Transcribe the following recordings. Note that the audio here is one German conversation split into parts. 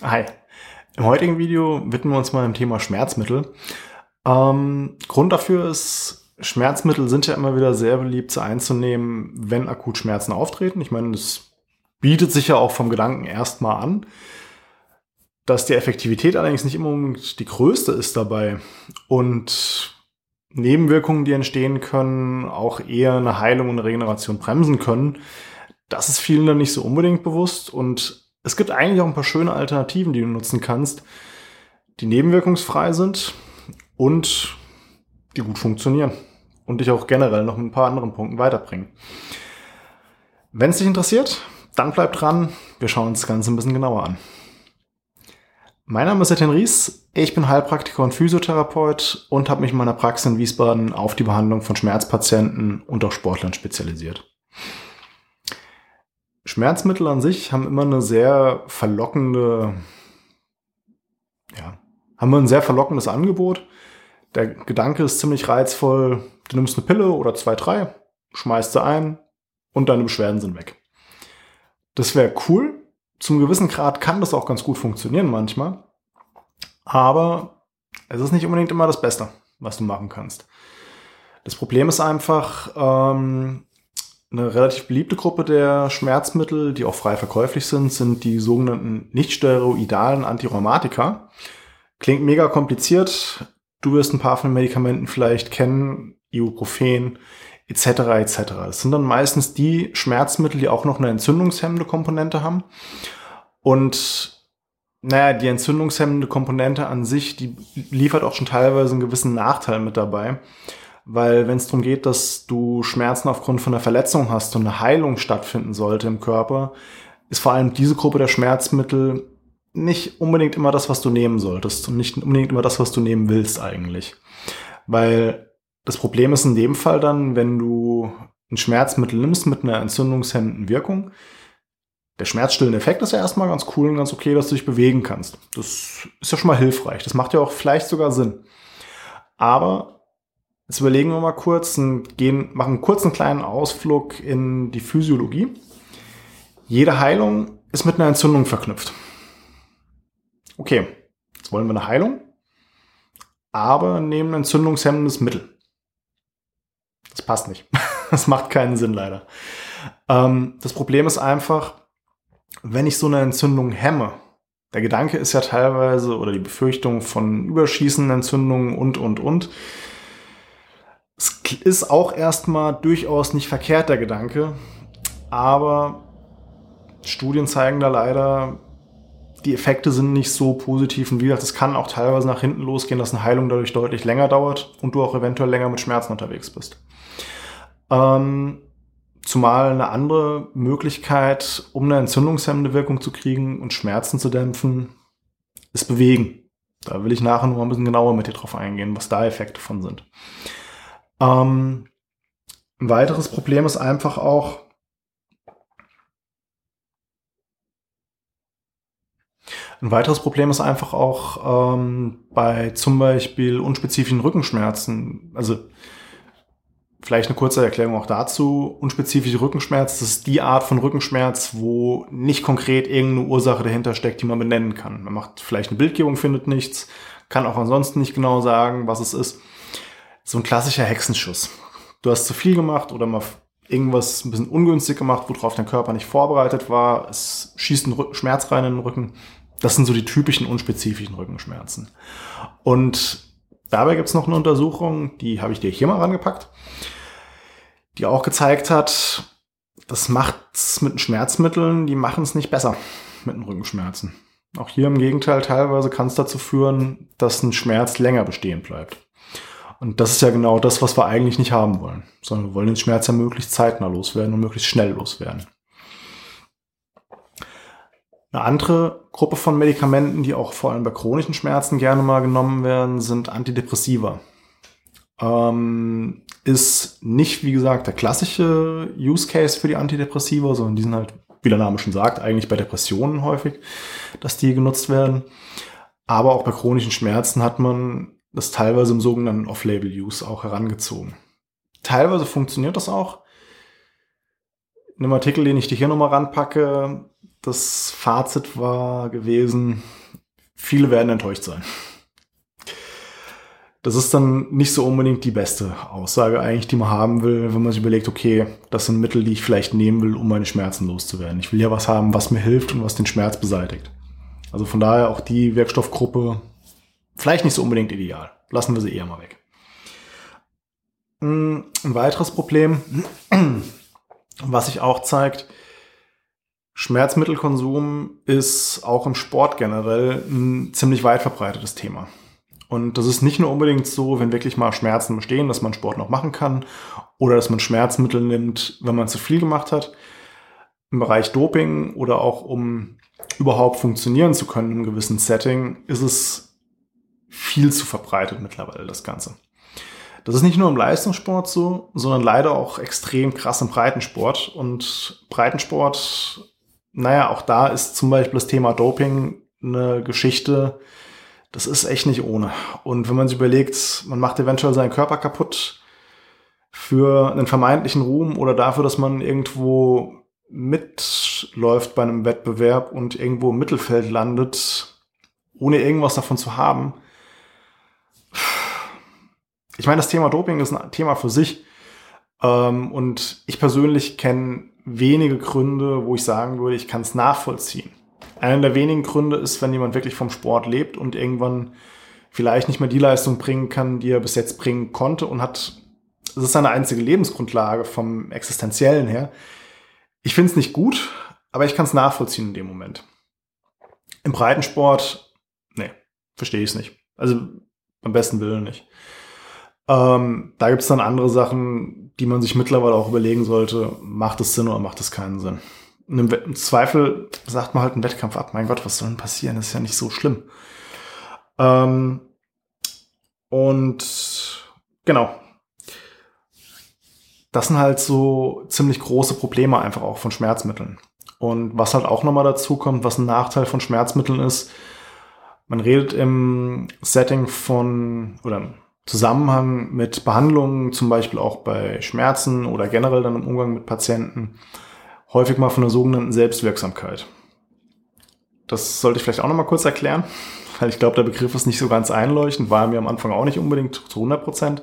Hi. Im heutigen Video widmen wir uns mal dem Thema Schmerzmittel. Ähm, Grund dafür ist, Schmerzmittel sind ja immer wieder sehr beliebt zu einzunehmen, wenn akut Schmerzen auftreten. Ich meine, das bietet sich ja auch vom Gedanken erstmal an. Dass die Effektivität allerdings nicht immer die größte ist dabei und Nebenwirkungen, die entstehen können, auch eher eine Heilung und eine Regeneration bremsen können, das ist vielen dann nicht so unbedingt bewusst und es gibt eigentlich auch ein paar schöne Alternativen, die du nutzen kannst, die nebenwirkungsfrei sind und die gut funktionieren und dich auch generell noch mit ein paar anderen Punkten weiterbringen. Wenn es dich interessiert, dann bleib dran. Wir schauen uns das Ganze ein bisschen genauer an. Mein Name ist Etienne Ries. Ich bin Heilpraktiker und Physiotherapeut und habe mich in meiner Praxis in Wiesbaden auf die Behandlung von Schmerzpatienten und auch Sportlern spezialisiert. Schmerzmittel an sich haben immer eine sehr verlockende, ja, haben wir ein sehr verlockendes Angebot. Der Gedanke ist ziemlich reizvoll. Du nimmst eine Pille oder zwei, drei, schmeißt sie ein und deine Beschwerden sind weg. Das wäre cool. Zum gewissen Grad kann das auch ganz gut funktionieren manchmal. Aber es ist nicht unbedingt immer das Beste, was du machen kannst. Das Problem ist einfach, ähm, eine relativ beliebte Gruppe der Schmerzmittel, die auch frei verkäuflich sind, sind die sogenannten nicht-steroidalen Antirheumatika. Klingt mega kompliziert. Du wirst ein paar von den Medikamenten vielleicht kennen, Ibuprofen etc. etc. Das sind dann meistens die Schmerzmittel, die auch noch eine entzündungshemmende Komponente haben. Und naja, die entzündungshemmende Komponente an sich, die liefert auch schon teilweise einen gewissen Nachteil mit dabei weil wenn es darum geht, dass du Schmerzen aufgrund von einer Verletzung hast und eine Heilung stattfinden sollte im Körper, ist vor allem diese Gruppe der Schmerzmittel nicht unbedingt immer das, was du nehmen solltest und nicht unbedingt immer das, was du nehmen willst eigentlich. Weil das Problem ist in dem Fall dann, wenn du ein Schmerzmittel nimmst mit einer entzündungshemmenden Wirkung, der schmerzstillende Effekt ist ja erstmal ganz cool und ganz okay, dass du dich bewegen kannst. Das ist ja schon mal hilfreich. Das macht ja auch vielleicht sogar Sinn. Aber Jetzt überlegen wir mal kurz und gehen, machen einen kurzen kleinen Ausflug in die Physiologie. Jede Heilung ist mit einer Entzündung verknüpft. Okay, jetzt wollen wir eine Heilung, aber nehmen ein entzündungshemmendes Mittel. Das passt nicht. Das macht keinen Sinn leider. Ähm, das Problem ist einfach, wenn ich so eine Entzündung hemme, der Gedanke ist ja teilweise oder die Befürchtung von überschießenden Entzündungen und, und, und, es ist auch erstmal durchaus nicht verkehrt, der Gedanke, aber Studien zeigen da leider, die Effekte sind nicht so positiv. Und wie gesagt, es kann auch teilweise nach hinten losgehen, dass eine Heilung dadurch deutlich länger dauert und du auch eventuell länger mit Schmerzen unterwegs bist. Ähm, zumal eine andere Möglichkeit, um eine entzündungshemmende Wirkung zu kriegen und Schmerzen zu dämpfen, ist Bewegen. Da will ich nachher noch mal ein bisschen genauer mit dir drauf eingehen, was da Effekte von sind. Ähm, ein weiteres Problem ist einfach auch, Ein weiteres Problem ist einfach auch ähm, bei zum Beispiel unspezifischen Rückenschmerzen. Also vielleicht eine kurze Erklärung auch dazu. Unspezifische Rückenschmerz, das ist die Art von Rückenschmerz, wo nicht konkret irgendeine Ursache dahinter steckt, die man benennen kann. Man macht vielleicht eine Bildgebung, findet nichts, kann auch ansonsten nicht genau sagen, was es ist so ein klassischer Hexenschuss. Du hast zu viel gemacht oder mal irgendwas ein bisschen ungünstig gemacht, worauf dein Körper nicht vorbereitet war. Es schießt einen Schmerz rein in den Rücken. Das sind so die typischen unspezifischen Rückenschmerzen. Und dabei gibt es noch eine Untersuchung, die habe ich dir hier mal rangepackt, die auch gezeigt hat, das macht's mit Schmerzmitteln, die machen es nicht besser mit den Rückenschmerzen. Auch hier im Gegenteil, teilweise kann es dazu führen, dass ein Schmerz länger bestehen bleibt. Und das ist ja genau das, was wir eigentlich nicht haben wollen, sondern wir wollen den Schmerz ja möglichst zeitnah loswerden und möglichst schnell loswerden. Eine andere Gruppe von Medikamenten, die auch vor allem bei chronischen Schmerzen gerne mal genommen werden, sind Antidepressiva. Ähm, ist nicht, wie gesagt, der klassische Use Case für die Antidepressiva, sondern die sind halt, wie der Name schon sagt, eigentlich bei Depressionen häufig, dass die genutzt werden. Aber auch bei chronischen Schmerzen hat man das teilweise im sogenannten Off-Label-Use auch herangezogen. Teilweise funktioniert das auch. In einem Artikel, den ich dir hier nochmal ranpacke, das Fazit war gewesen, viele werden enttäuscht sein. Das ist dann nicht so unbedingt die beste Aussage eigentlich, die man haben will, wenn man sich überlegt, okay, das sind Mittel, die ich vielleicht nehmen will, um meine Schmerzen loszuwerden. Ich will ja was haben, was mir hilft und was den Schmerz beseitigt. Also von daher auch die Wirkstoffgruppe vielleicht nicht so unbedingt ideal. Lassen wir sie eher mal weg. Hm, ein weiteres Problem, was sich auch zeigt, Schmerzmittelkonsum ist auch im Sport generell ein ziemlich weit verbreitetes Thema. Und das ist nicht nur unbedingt so, wenn wirklich mal Schmerzen bestehen, dass man Sport noch machen kann oder dass man Schmerzmittel nimmt, wenn man zu viel gemacht hat. Im Bereich Doping oder auch um überhaupt funktionieren zu können im gewissen Setting, ist es viel zu verbreitet mittlerweile, das Ganze. Das ist nicht nur im Leistungssport so, sondern leider auch extrem krass im Breitensport. Und Breitensport, naja, auch da ist zum Beispiel das Thema Doping eine Geschichte, das ist echt nicht ohne. Und wenn man sich überlegt, man macht eventuell seinen Körper kaputt für einen vermeintlichen Ruhm oder dafür, dass man irgendwo mitläuft bei einem Wettbewerb und irgendwo im Mittelfeld landet, ohne irgendwas davon zu haben. Ich meine, das Thema Doping ist ein Thema für sich. Ähm, und ich persönlich kenne wenige Gründe, wo ich sagen würde, ich kann es nachvollziehen. Einer der wenigen Gründe ist, wenn jemand wirklich vom Sport lebt und irgendwann vielleicht nicht mehr die Leistung bringen kann, die er bis jetzt bringen konnte und hat, das ist seine einzige Lebensgrundlage vom existenziellen her. Ich finde es nicht gut, aber ich kann es nachvollziehen in dem Moment. Im Breitensport, nee, verstehe ich es nicht. Also am besten Willen nicht. Ähm, da gibt es dann andere Sachen, die man sich mittlerweile auch überlegen sollte, macht es Sinn oder macht es keinen Sinn im Zweifel sagt man halt einen Wettkampf ab. Mein Gott, was soll denn passieren? Das ist ja nicht so schlimm. Ähm, und genau. Das sind halt so ziemlich große Probleme einfach auch von Schmerzmitteln. Und was halt auch nochmal dazu kommt, was ein Nachteil von Schmerzmitteln ist, man redet im Setting von oder im Zusammenhang mit Behandlungen, zum Beispiel auch bei Schmerzen oder generell dann im Umgang mit Patienten, häufig mal von der sogenannten Selbstwirksamkeit. Das sollte ich vielleicht auch noch mal kurz erklären, weil ich glaube, der Begriff ist nicht so ganz einleuchtend, war mir am Anfang auch nicht unbedingt zu 100 Prozent.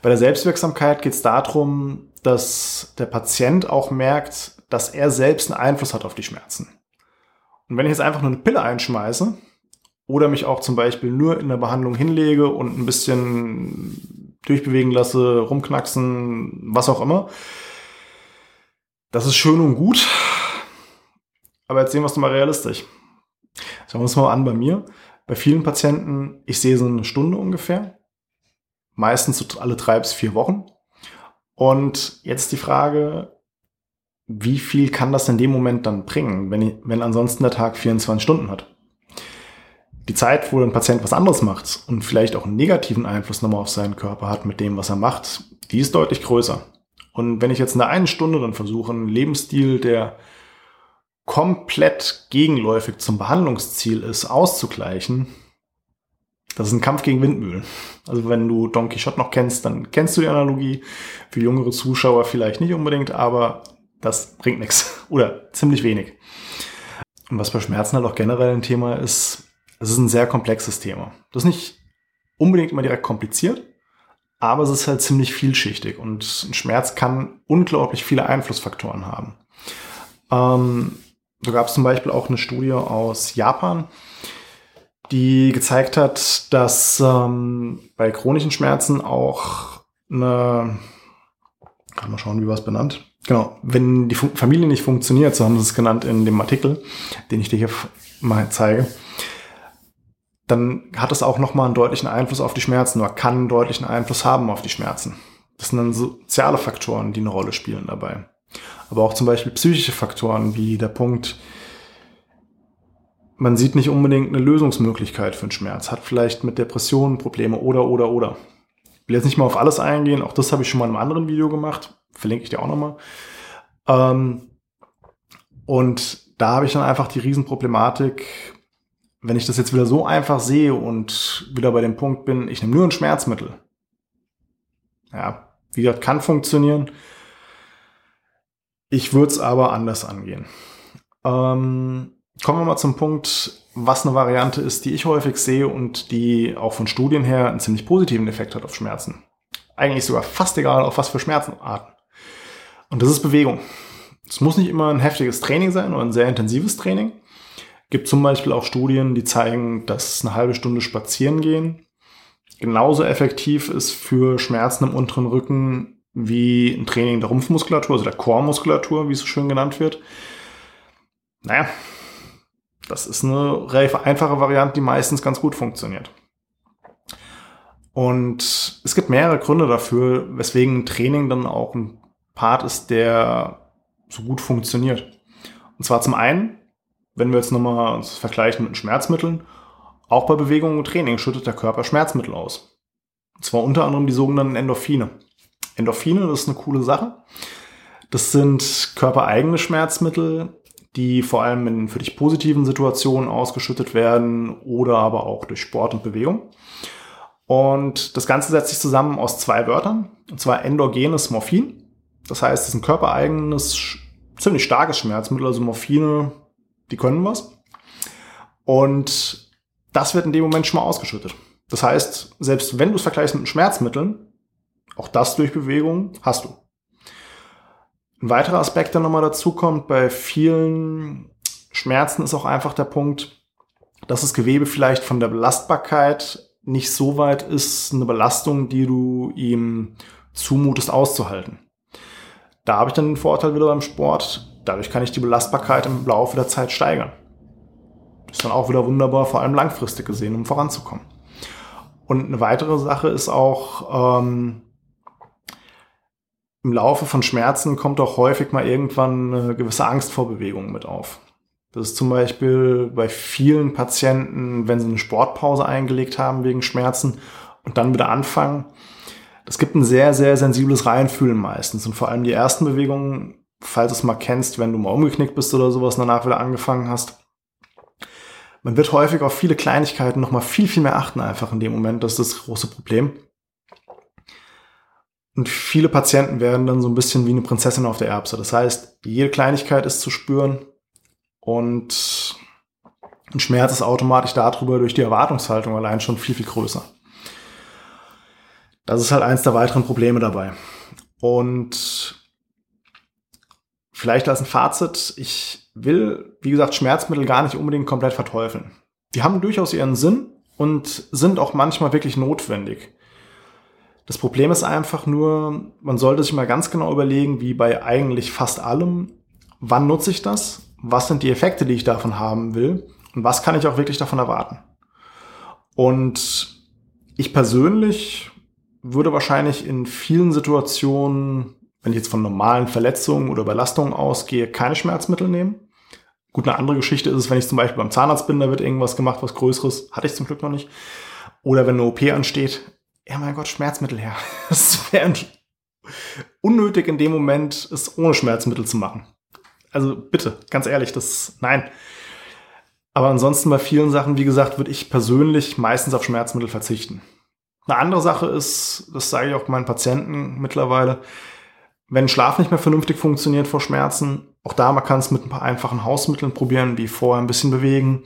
Bei der Selbstwirksamkeit geht es darum, dass der Patient auch merkt, dass er selbst einen Einfluss hat auf die Schmerzen. Und wenn ich jetzt einfach nur eine Pille einschmeiße oder mich auch zum Beispiel nur in der Behandlung hinlege und ein bisschen durchbewegen lasse, rumknacksen, was auch immer, das ist schön und gut, aber jetzt sehen wir es mal realistisch. Schauen wir uns mal an bei mir. Bei vielen Patienten, ich sehe so eine Stunde ungefähr, meistens so alle drei bis vier Wochen. Und jetzt die Frage, wie viel kann das in dem Moment dann bringen, wenn, ich, wenn ansonsten der Tag 24 Stunden hat? Die Zeit, wo ein Patient was anderes macht und vielleicht auch einen negativen Einfluss nochmal auf seinen Körper hat mit dem, was er macht, die ist deutlich größer. Und wenn ich jetzt in einer einen Stunde dann versuche, einen Lebensstil, der komplett gegenläufig zum Behandlungsziel ist, auszugleichen, das ist ein Kampf gegen Windmühlen. Also wenn du Don Quixote noch kennst, dann kennst du die Analogie. Für jüngere Zuschauer vielleicht nicht unbedingt, aber das bringt nichts oder ziemlich wenig. Und was bei Schmerzen halt auch generell ein Thema ist, es ist ein sehr komplexes Thema. Das ist nicht unbedingt immer direkt kompliziert, aber es ist halt ziemlich vielschichtig und ein Schmerz kann unglaublich viele Einflussfaktoren haben. Ähm, so gab es zum Beispiel auch eine Studie aus Japan, die gezeigt hat, dass ähm, bei chronischen Schmerzen auch eine, kann man schauen, wie war es benannt? Genau, wenn die Familie nicht funktioniert, so haben sie es genannt in dem Artikel, den ich dir hier mal zeige, dann hat es auch nochmal einen deutlichen Einfluss auf die Schmerzen oder kann einen deutlichen Einfluss haben auf die Schmerzen. Das sind dann soziale Faktoren, die eine Rolle spielen dabei. Aber auch zum Beispiel psychische Faktoren, wie der Punkt, man sieht nicht unbedingt eine Lösungsmöglichkeit für einen Schmerz, hat vielleicht mit Depressionen Probleme oder, oder, oder. Ich will jetzt nicht mal auf alles eingehen, auch das habe ich schon mal in einem anderen Video gemacht, verlinke ich dir auch nochmal. Ähm, und da habe ich dann einfach die Riesenproblematik, wenn ich das jetzt wieder so einfach sehe und wieder bei dem Punkt bin, ich nehme nur ein Schmerzmittel. Ja, wie gesagt, kann funktionieren. Ich würde es aber anders angehen. Ähm, kommen wir mal zum Punkt, was eine Variante ist, die ich häufig sehe und die auch von Studien her einen ziemlich positiven Effekt hat auf Schmerzen. Eigentlich sogar fast egal, auf was für Schmerzenarten. Und das ist Bewegung. Es muss nicht immer ein heftiges Training sein oder ein sehr intensives Training. Gibt zum Beispiel auch Studien, die zeigen, dass eine halbe Stunde spazieren gehen genauso effektiv ist für Schmerzen im unteren Rücken wie ein Training der Rumpfmuskulatur, also der Chormuskulatur, wie es so schön genannt wird. Naja, das ist eine relativ einfache Variante, die meistens ganz gut funktioniert. Und es gibt mehrere Gründe dafür, weswegen ein Training dann auch ein Part ist, der so gut funktioniert. Und zwar zum einen, wenn wir jetzt nochmal uns vergleichen mit Schmerzmitteln, auch bei Bewegung und Training schüttet der Körper Schmerzmittel aus. Und zwar unter anderem die sogenannten Endorphine. Endorphine, das ist eine coole Sache. Das sind körpereigene Schmerzmittel, die vor allem in für dich positiven Situationen ausgeschüttet werden oder aber auch durch Sport und Bewegung. Und das Ganze setzt sich zusammen aus zwei Wörtern, und zwar endogenes Morphin. Das heißt, es ist ein körpereigenes, ziemlich starkes Schmerzmittel, also Morphine, die können was. Und das wird in dem Moment schon mal ausgeschüttet. Das heißt, selbst wenn du es vergleichst mit Schmerzmitteln, auch das durch Bewegung hast du. Ein weiterer Aspekt, der nochmal dazu kommt, bei vielen Schmerzen ist auch einfach der Punkt, dass das Gewebe vielleicht von der Belastbarkeit nicht so weit ist, eine Belastung, die du ihm zumutest, auszuhalten. Da habe ich dann den Vorteil wieder beim Sport. Dadurch kann ich die Belastbarkeit im Laufe der Zeit steigern. Ist dann auch wieder wunderbar, vor allem langfristig gesehen, um voranzukommen. Und eine weitere Sache ist auch, ähm, im Laufe von Schmerzen kommt auch häufig mal irgendwann eine gewisse Angst vor Bewegungen mit auf. Das ist zum Beispiel bei vielen Patienten, wenn sie eine Sportpause eingelegt haben wegen Schmerzen und dann wieder anfangen. Das gibt ein sehr, sehr sensibles Reinfühlen meistens. Und vor allem die ersten Bewegungen, falls du es mal kennst, wenn du mal umgeknickt bist oder sowas und danach wieder angefangen hast. Man wird häufig auf viele Kleinigkeiten nochmal viel, viel mehr achten einfach in dem Moment. Das ist das große Problem. Und viele Patienten werden dann so ein bisschen wie eine Prinzessin auf der Erbse. Das heißt, jede Kleinigkeit ist zu spüren und ein Schmerz ist automatisch darüber durch die Erwartungshaltung allein schon viel, viel größer. Das ist halt eins der weiteren Probleme dabei. Und vielleicht als ein Fazit, ich will, wie gesagt, Schmerzmittel gar nicht unbedingt komplett verteufeln. Die haben durchaus ihren Sinn und sind auch manchmal wirklich notwendig. Das Problem ist einfach nur, man sollte sich mal ganz genau überlegen, wie bei eigentlich fast allem, wann nutze ich das, was sind die Effekte, die ich davon haben will und was kann ich auch wirklich davon erwarten. Und ich persönlich würde wahrscheinlich in vielen Situationen, wenn ich jetzt von normalen Verletzungen oder Überlastungen ausgehe, keine Schmerzmittel nehmen. Gut, eine andere Geschichte ist es, wenn ich zum Beispiel beim Zahnarzt bin, da wird irgendwas gemacht, was Größeres, hatte ich zum Glück noch nicht. Oder wenn eine OP ansteht, ja mein Gott, Schmerzmittel her. Es wäre unnötig in dem Moment, es ohne Schmerzmittel zu machen. Also bitte, ganz ehrlich, das, nein. Aber ansonsten bei vielen Sachen, wie gesagt, würde ich persönlich meistens auf Schmerzmittel verzichten. Eine andere Sache ist, das sage ich auch meinen Patienten mittlerweile, wenn Schlaf nicht mehr vernünftig funktioniert vor Schmerzen, auch da man kann es mit ein paar einfachen Hausmitteln probieren, wie vorher ein bisschen bewegen,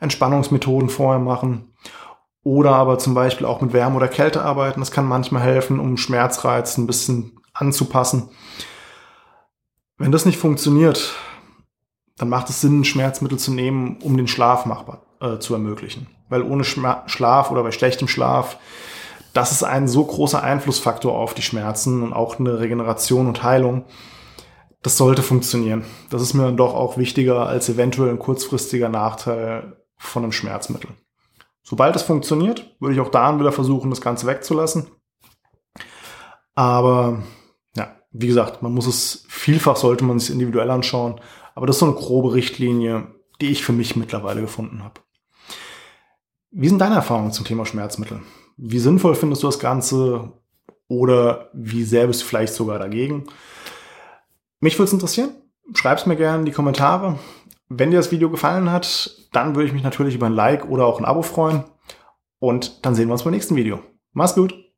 Entspannungsmethoden vorher machen oder aber zum Beispiel auch mit Wärme oder Kälte arbeiten. Das kann manchmal helfen, um Schmerzreiz ein bisschen anzupassen. Wenn das nicht funktioniert, dann macht es Sinn, Schmerzmittel zu nehmen, um den Schlaf machbar äh, zu ermöglichen. Weil ohne Schma Schlaf oder bei schlechtem Schlaf, das ist ein so großer Einflussfaktor auf die Schmerzen und auch eine Regeneration und Heilung. Das sollte funktionieren. Das ist mir dann doch auch wichtiger als eventuell ein kurzfristiger Nachteil von einem Schmerzmittel. Sobald es funktioniert, würde ich auch da wieder versuchen, das Ganze wegzulassen. Aber ja, wie gesagt, man muss es vielfach sollte man es individuell anschauen. Aber das ist so eine grobe Richtlinie, die ich für mich mittlerweile gefunden habe. Wie sind deine Erfahrungen zum Thema Schmerzmittel? Wie sinnvoll findest du das Ganze oder wie sehr bist du vielleicht sogar dagegen? Mich würde es interessieren. Schreib es mir gerne in die Kommentare. Wenn dir das Video gefallen hat, dann würde ich mich natürlich über ein Like oder auch ein Abo freuen. Und dann sehen wir uns beim nächsten Video. Mach's gut!